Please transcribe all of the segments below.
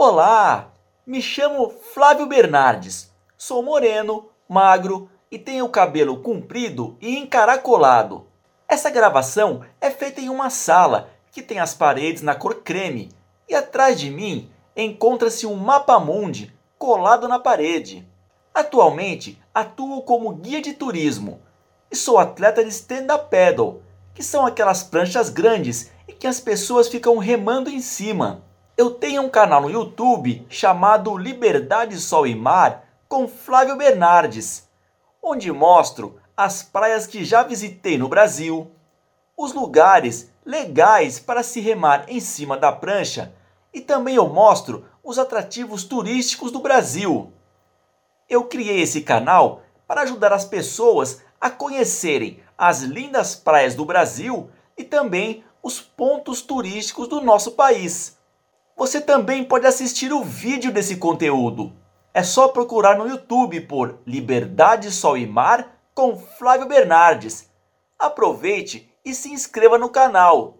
Olá, me chamo Flávio Bernardes. Sou moreno, magro e tenho cabelo comprido e encaracolado. Essa gravação é feita em uma sala que tem as paredes na cor creme e atrás de mim encontra-se um mapa mundi colado na parede. Atualmente atuo como guia de turismo e sou atleta de stand-up paddle, que são aquelas pranchas grandes e que as pessoas ficam remando em cima. Eu tenho um canal no YouTube chamado Liberdade, Sol e Mar com Flávio Bernardes, onde mostro as praias que já visitei no Brasil, os lugares legais para se remar em cima da prancha e também eu mostro os atrativos turísticos do Brasil. Eu criei esse canal para ajudar as pessoas a conhecerem as lindas praias do Brasil e também os pontos turísticos do nosso país. Você também pode assistir o vídeo desse conteúdo. É só procurar no YouTube por Liberdade, Sol e Mar com Flávio Bernardes. Aproveite e se inscreva no canal.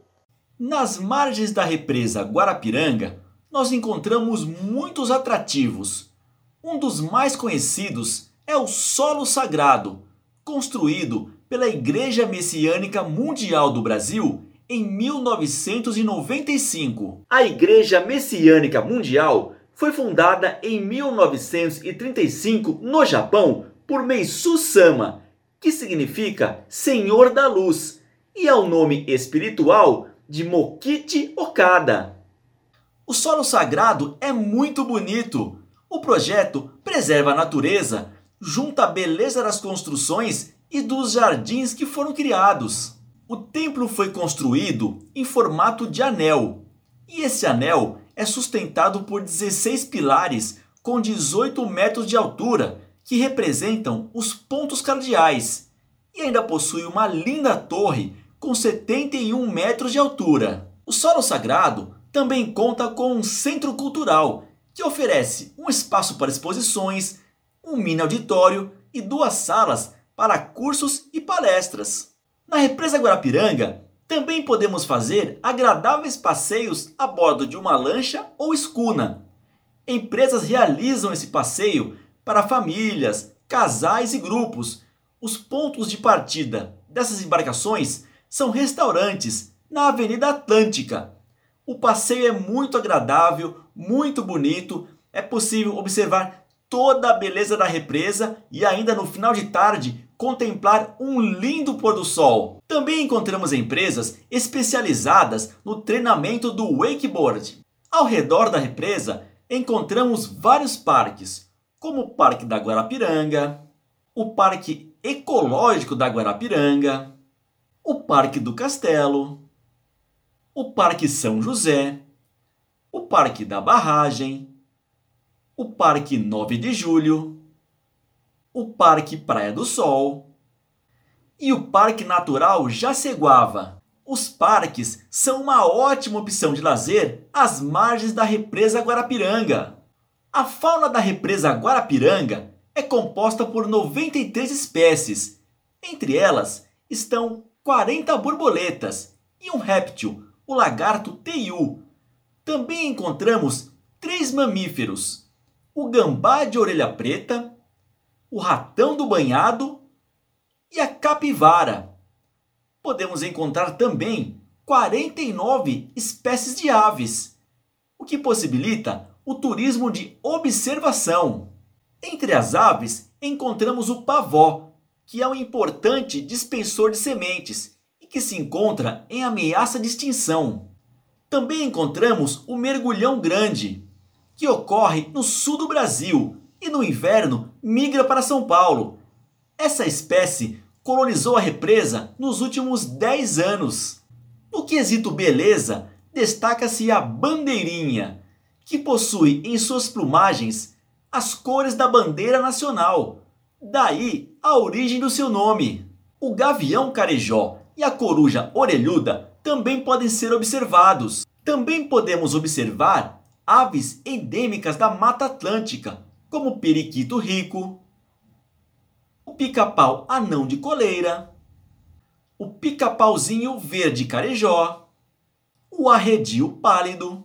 Nas margens da represa Guarapiranga, nós encontramos muitos atrativos. Um dos mais conhecidos é o Solo Sagrado, construído pela Igreja Messiânica Mundial do Brasil em 1995. A Igreja Messiânica Mundial foi fundada em 1935 no Japão por Meisu Sama, que significa Senhor da Luz, e é o nome espiritual de Mokichi Okada. O solo sagrado é muito bonito. O projeto preserva a natureza junto à beleza das construções e dos jardins que foram criados. O templo foi construído em formato de anel, e esse anel é sustentado por 16 pilares com 18 metros de altura, que representam os pontos cardeais, e ainda possui uma linda torre com 71 metros de altura. O solo sagrado também conta com um centro cultural que oferece um espaço para exposições, um mini auditório e duas salas para cursos e palestras. Na represa Guarapiranga, também podemos fazer agradáveis passeios a bordo de uma lancha ou escuna. Empresas realizam esse passeio para famílias, casais e grupos. Os pontos de partida dessas embarcações são restaurantes na Avenida Atlântica. O passeio é muito agradável, muito bonito. É possível observar toda a beleza da represa e ainda no final de tarde contemplar um lindo pôr do sol. Também encontramos empresas especializadas no treinamento do wakeboard. Ao redor da represa encontramos vários parques, como o Parque da Guarapiranga, o Parque Ecológico da Guarapiranga, o Parque do Castelo, o Parque São José, o Parque da Barragem, o Parque 9 de Julho, o Parque Praia do Sol e o Parque Natural Jaceguava. Os parques são uma ótima opção de lazer às margens da represa Guarapiranga. A fauna da represa Guarapiranga é composta por 93 espécies. Entre elas estão 40 borboletas e um réptil, o lagarto teiu. Também encontramos três mamíferos, o gambá de orelha preta, o ratão do banhado e a capivara. Podemos encontrar também 49 espécies de aves, o que possibilita o turismo de observação. Entre as aves, encontramos o pavó, que é um importante dispensor de sementes e que se encontra em ameaça de extinção. Também encontramos o mergulhão grande, que ocorre no sul do Brasil e no inverno migra para São Paulo. Essa espécie colonizou a represa nos últimos 10 anos. No quesito beleza, destaca-se a bandeirinha, que possui em suas plumagens as cores da bandeira nacional. Daí a origem do seu nome. O gavião carejó e a coruja orelhuda também podem ser observados. Também podemos observar aves endêmicas da Mata Atlântica, como o periquito rico, o pica-pau anão de coleira, o pica-pauzinho verde carejó, o arredio pálido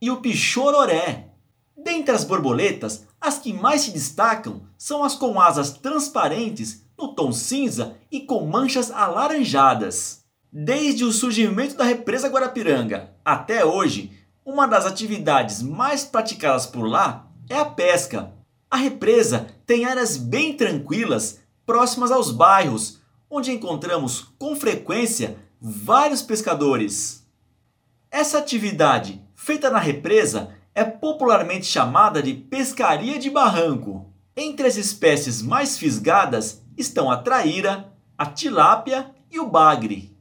e o pichororé. Dentre as borboletas, as que mais se destacam são as com asas transparentes no tom cinza e com manchas alaranjadas. Desde o surgimento da represa Guarapiranga até hoje, uma das atividades mais praticadas por lá é a pesca. A represa tem áreas bem tranquilas próximas aos bairros, onde encontramos com frequência vários pescadores. Essa atividade, feita na represa, é popularmente chamada de pescaria de barranco. Entre as espécies mais fisgadas estão a traíra, a tilápia e o bagre.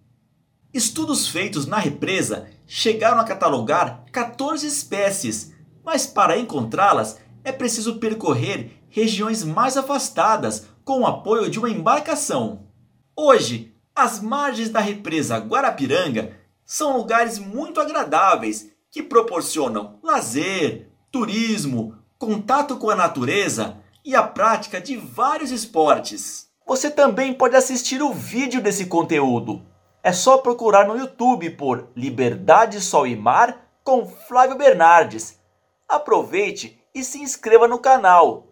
Estudos feitos na represa chegaram a catalogar 14 espécies, mas para encontrá-las é preciso percorrer regiões mais afastadas com o apoio de uma embarcação. Hoje, as margens da represa Guarapiranga são lugares muito agradáveis que proporcionam lazer, turismo, contato com a natureza e a prática de vários esportes. Você também pode assistir o vídeo desse conteúdo. É só procurar no YouTube por Liberdade, Sol e Mar com Flávio Bernardes. Aproveite e se inscreva no canal.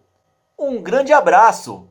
Um grande abraço!